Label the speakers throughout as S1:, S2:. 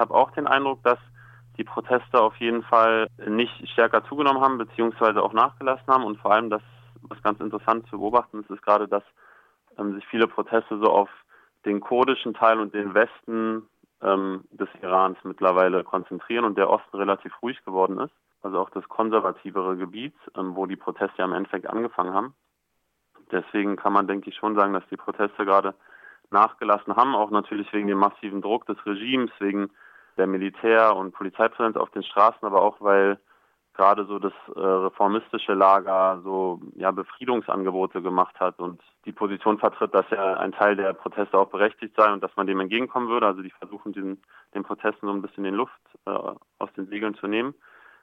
S1: habe auch den Eindruck, dass die Proteste auf jeden Fall nicht stärker zugenommen haben, beziehungsweise auch nachgelassen haben. Und vor allem, das, was ganz interessant zu beobachten ist, ist gerade, dass ähm, sich viele Proteste so auf den kurdischen Teil und den Westen ähm, des Irans mittlerweile konzentrieren und der Osten relativ ruhig geworden ist. Also auch das konservativere Gebiet, ähm, wo die Proteste ja im Endeffekt angefangen haben. Deswegen kann man, denke ich, schon sagen, dass die Proteste gerade nachgelassen haben, auch natürlich wegen dem massiven Druck des Regimes, wegen der Militär- und Polizeipräsenz auf den Straßen, aber auch weil gerade so das äh, reformistische Lager so ja Befriedungsangebote gemacht hat und die Position vertritt, dass ja ein Teil der Proteste auch berechtigt sei und dass man dem entgegenkommen würde. Also die versuchen diesen den Protesten so ein bisschen den Luft äh, aus den Segeln zu nehmen.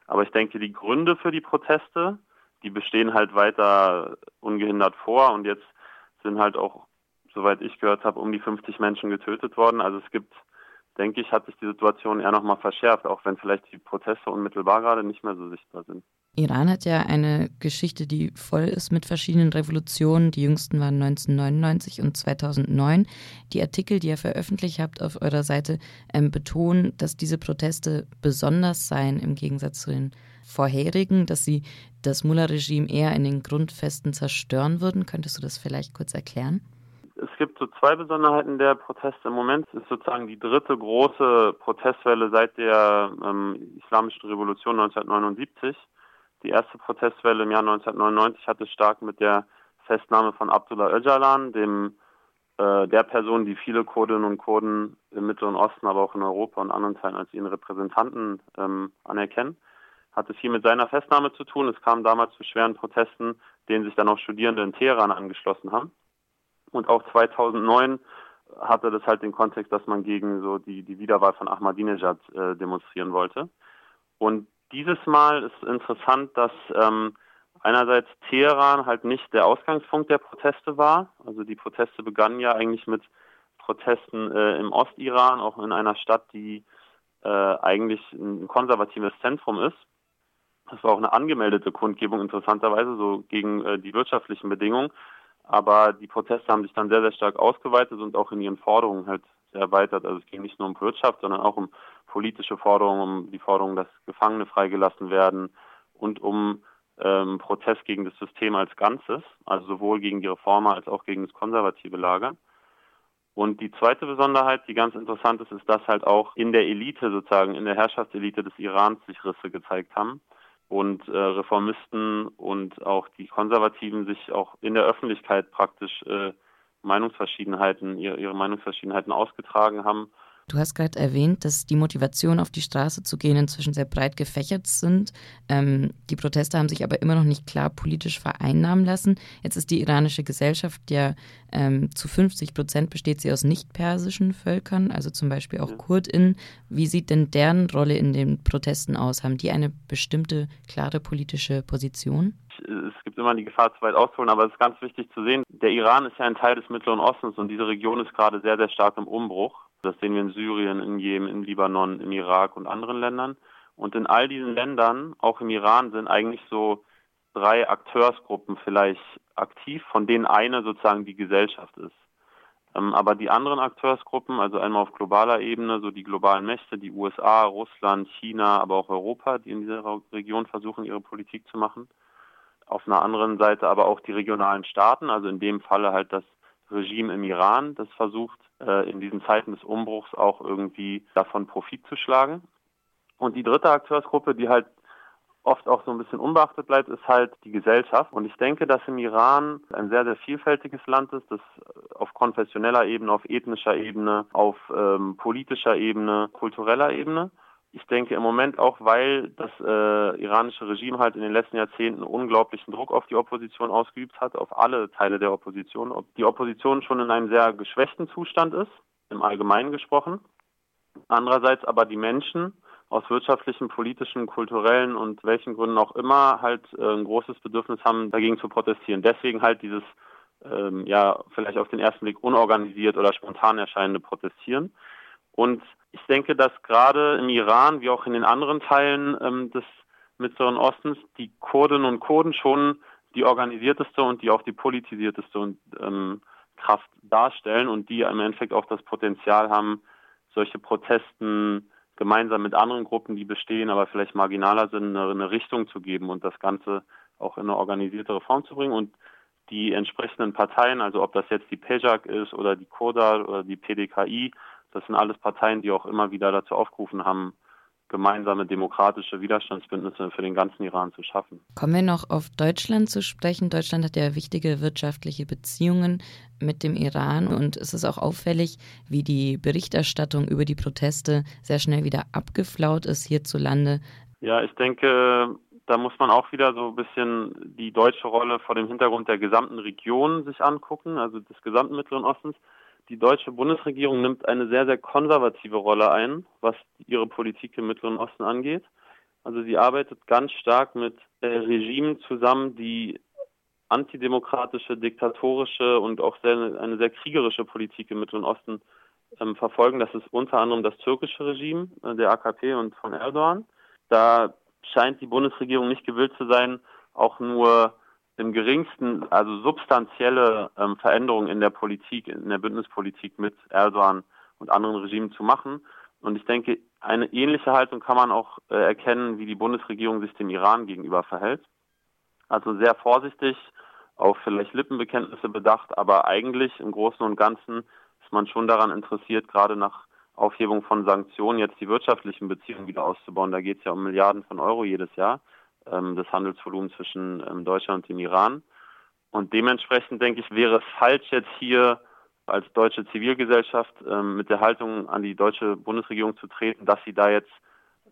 S1: Aber ich denke, die Gründe für die Proteste, die bestehen halt weiter ungehindert vor und jetzt sind halt auch, soweit ich gehört habe, um die 50 Menschen getötet worden. Also es gibt denke ich, hat sich die Situation eher nochmal verschärft, auch wenn vielleicht die Proteste unmittelbar gerade nicht mehr so sichtbar sind.
S2: Iran hat ja eine Geschichte, die voll ist mit verschiedenen Revolutionen. Die jüngsten waren 1999 und 2009. Die Artikel, die ihr veröffentlicht habt auf eurer Seite, ähm, betonen, dass diese Proteste besonders seien im Gegensatz zu den vorherigen, dass sie das Mullah-Regime eher in den Grundfesten zerstören würden. Könntest du das vielleicht kurz erklären?
S1: Es gibt so zwei Besonderheiten der Proteste im Moment. Es ist sozusagen die dritte große Protestwelle seit der ähm, Islamischen Revolution 1979. Die erste Protestwelle im Jahr 1999 hatte stark mit der Festnahme von Abdullah Öcalan, dem äh, der Person, die viele Kurdinnen und Kurden im Mittleren Osten, aber auch in Europa und anderen Teilen als ihren Repräsentanten ähm, anerkennen, hat es hier mit seiner Festnahme zu tun. Es kam damals zu schweren Protesten, denen sich dann auch Studierende in Teheran angeschlossen haben. Und auch 2009 hatte das halt den Kontext, dass man gegen so die, die Wiederwahl von Ahmadinejad äh, demonstrieren wollte. Und dieses Mal ist interessant, dass ähm, einerseits Teheran halt nicht der Ausgangspunkt der Proteste war. Also die Proteste begannen ja eigentlich mit Protesten äh, im Ostiran, auch in einer Stadt, die äh, eigentlich ein konservatives Zentrum ist. Das war auch eine angemeldete Kundgebung interessanterweise, so gegen äh, die wirtschaftlichen Bedingungen. Aber die Proteste haben sich dann sehr, sehr stark ausgeweitet und auch in ihren Forderungen halt sehr erweitert. Also es ging nicht nur um Wirtschaft, sondern auch um politische Forderungen, um die Forderung, dass Gefangene freigelassen werden und um ähm, Protest gegen das System als Ganzes, also sowohl gegen die Reformer als auch gegen das konservative Lager. Und die zweite Besonderheit, die ganz interessant ist, ist, dass halt auch in der Elite sozusagen, in der Herrschaftselite des Irans sich Risse gezeigt haben und äh, Reformisten und auch die Konservativen sich auch in der Öffentlichkeit praktisch äh, Meinungsverschiedenheiten, ihre, ihre Meinungsverschiedenheiten ausgetragen haben
S2: Du hast gerade erwähnt, dass die Motivation, auf die Straße zu gehen, inzwischen sehr breit gefächert sind. Ähm, die Proteste haben sich aber immer noch nicht klar politisch vereinnahmen lassen. Jetzt ist die iranische Gesellschaft ja ähm, zu 50 Prozent besteht sie aus nicht-persischen Völkern, also zum Beispiel auch ja. KurdInnen. Wie sieht denn deren Rolle in den Protesten aus? Haben die eine bestimmte, klare politische Position?
S1: Es gibt immer die Gefahr, zu weit auszuholen, aber es ist ganz wichtig zu sehen, der Iran ist ja ein Teil des Mittleren Ostens und diese Region ist gerade sehr, sehr stark im Umbruch. Das sehen wir in Syrien, in Jemen, im Libanon, im Irak und anderen Ländern. Und in all diesen Ländern, auch im Iran, sind eigentlich so drei Akteursgruppen vielleicht aktiv, von denen eine sozusagen die Gesellschaft ist. Ähm, aber die anderen Akteursgruppen, also einmal auf globaler Ebene, so die globalen Mächte, die USA, Russland, China, aber auch Europa, die in dieser Region versuchen, ihre Politik zu machen. Auf einer anderen Seite aber auch die regionalen Staaten, also in dem Falle halt das Regime im Iran, das versucht, äh, in diesen Zeiten des Umbruchs auch irgendwie davon Profit zu schlagen. Und die dritte Akteursgruppe, die halt oft auch so ein bisschen unbeachtet bleibt, ist halt die Gesellschaft. Und ich denke, dass im Iran ein sehr, sehr vielfältiges Land ist, das auf konfessioneller Ebene, auf ethnischer Ebene, auf ähm, politischer Ebene, kultureller Ebene ich denke im Moment auch, weil das äh, iranische Regime halt in den letzten Jahrzehnten unglaublichen Druck auf die Opposition ausgeübt hat, auf alle Teile der Opposition. Ob die Opposition schon in einem sehr geschwächten Zustand ist, im Allgemeinen gesprochen. Andererseits aber die Menschen aus wirtschaftlichen, politischen, kulturellen und welchen Gründen auch immer halt äh, ein großes Bedürfnis haben, dagegen zu protestieren. Deswegen halt dieses ähm, ja vielleicht auf den ersten Blick unorganisiert oder spontan erscheinende Protestieren. Und ich denke, dass gerade im Iran wie auch in den anderen Teilen ähm, des Mittleren Ostens die Kurdinnen und Kurden schon die organisierteste und die auch die politisierteste ähm, Kraft darstellen und die im Endeffekt auch das Potenzial haben, solche Protesten gemeinsam mit anderen Gruppen, die bestehen, aber vielleicht marginaler sind, eine, eine Richtung zu geben und das Ganze auch in eine organisiertere Form zu bringen. Und die entsprechenden Parteien, also ob das jetzt die PEJAK ist oder die KODA oder die PDKI, das sind alles Parteien, die auch immer wieder dazu aufgerufen haben, gemeinsame demokratische Widerstandsbündnisse für den ganzen Iran zu schaffen.
S2: Kommen wir noch auf Deutschland zu sprechen. Deutschland hat ja wichtige wirtschaftliche Beziehungen mit dem Iran und es ist auch auffällig, wie die Berichterstattung über die Proteste sehr schnell wieder abgeflaut ist hierzulande.
S1: Ja, ich denke, da muss man auch wieder so ein bisschen die deutsche Rolle vor dem Hintergrund der gesamten Region sich angucken, also des gesamten Mittleren Ostens die deutsche Bundesregierung nimmt eine sehr, sehr konservative Rolle ein, was ihre Politik im Mittleren Osten angeht. Also sie arbeitet ganz stark mit äh, Regimen zusammen, die antidemokratische, diktatorische und auch sehr, eine sehr kriegerische Politik im Mittleren Osten ähm, verfolgen. Das ist unter anderem das türkische Regime äh, der AKP und von Erdogan. Da scheint die Bundesregierung nicht gewillt zu sein, auch nur im geringsten, also substanzielle ähm, Veränderungen in der Politik, in der Bündnispolitik mit Erdogan und anderen Regimen zu machen. Und ich denke, eine ähnliche Haltung kann man auch äh, erkennen, wie die Bundesregierung sich dem Iran gegenüber verhält. Also sehr vorsichtig, auf vielleicht Lippenbekenntnisse bedacht, aber eigentlich im Großen und Ganzen ist man schon daran interessiert, gerade nach Aufhebung von Sanktionen jetzt die wirtschaftlichen Beziehungen wieder auszubauen. Da geht es ja um Milliarden von Euro jedes Jahr des Handelsvolumens zwischen ähm, Deutschland und dem Iran. Und dementsprechend denke ich, wäre es falsch jetzt hier als deutsche Zivilgesellschaft ähm, mit der Haltung an die deutsche Bundesregierung zu treten, dass sie da jetzt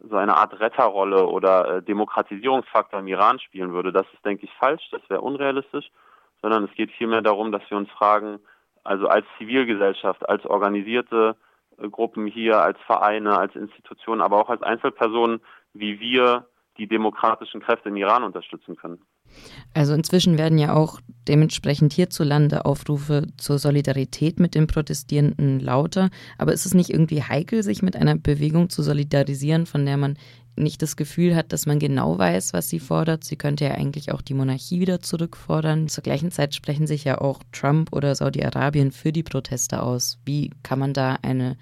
S1: so eine Art Retterrolle oder äh, Demokratisierungsfaktor im Iran spielen würde. Das ist, denke ich, falsch, das wäre unrealistisch, sondern es geht vielmehr darum, dass wir uns fragen, also als Zivilgesellschaft, als organisierte äh, Gruppen hier, als Vereine, als Institutionen, aber auch als Einzelpersonen, wie wir die demokratischen Kräfte im Iran unterstützen können.
S2: Also inzwischen werden ja auch dementsprechend hierzulande Aufrufe zur Solidarität mit den Protestierenden lauter. Aber ist es nicht irgendwie heikel, sich mit einer Bewegung zu solidarisieren, von der man nicht das Gefühl hat, dass man genau weiß, was sie fordert? Sie könnte ja eigentlich auch die Monarchie wieder zurückfordern. Zur gleichen Zeit sprechen sich ja auch Trump oder Saudi-Arabien für die Proteste aus. Wie kann man da eine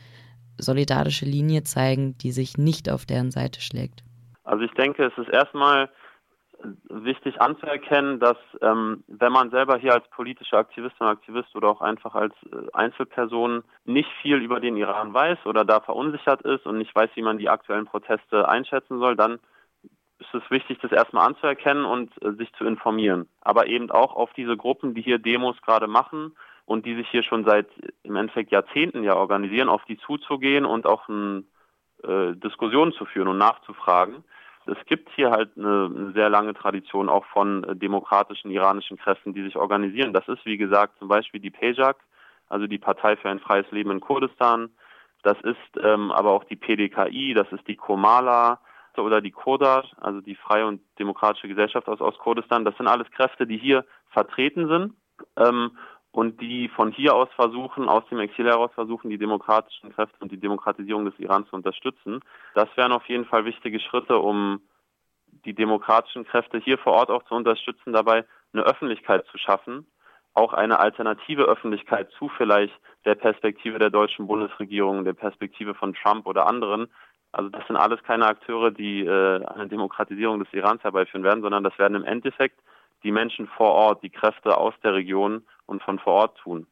S2: solidarische Linie zeigen, die sich nicht auf deren Seite schlägt?
S1: Also ich denke, es ist erstmal wichtig anzuerkennen, dass ähm, wenn man selber hier als politischer Aktivistin und Aktivist oder auch einfach als äh, Einzelperson nicht viel über den Iran weiß oder da verunsichert ist und nicht weiß, wie man die aktuellen Proteste einschätzen soll, dann ist es wichtig, das erstmal anzuerkennen und äh, sich zu informieren. Aber eben auch auf diese Gruppen, die hier Demos gerade machen und die sich hier schon seit im Endeffekt Jahrzehnten ja organisieren, auf die zuzugehen und auch ein äh, Diskussionen zu führen und nachzufragen. Es gibt hier halt eine, sehr lange Tradition auch von äh, demokratischen iranischen Kräften, die sich organisieren. Das ist, wie gesagt, zum Beispiel die PEJAK, also die Partei für ein freies Leben in Kurdistan. Das ist ähm, aber auch die PDKI, das ist die Komala oder die Kodar, also die Freie und Demokratische Gesellschaft aus Ostkurdistan. Das sind alles Kräfte, die hier vertreten sind ähm, und die von hier aus versuchen, aus dem Exil heraus versuchen, die demokratischen Kräfte und die Demokratisierung des Iran zu unterstützen. Das wären auf jeden Fall wichtige Schritte, um die demokratischen Kräfte hier vor Ort auch zu unterstützen, dabei eine Öffentlichkeit zu schaffen, auch eine alternative Öffentlichkeit zu vielleicht der Perspektive der deutschen Bundesregierung, der Perspektive von Trump oder anderen. Also das sind alles keine Akteure, die äh, eine Demokratisierung des Irans herbeiführen werden, sondern das werden im Endeffekt die Menschen vor Ort, die Kräfte aus der Region und von vor Ort tun.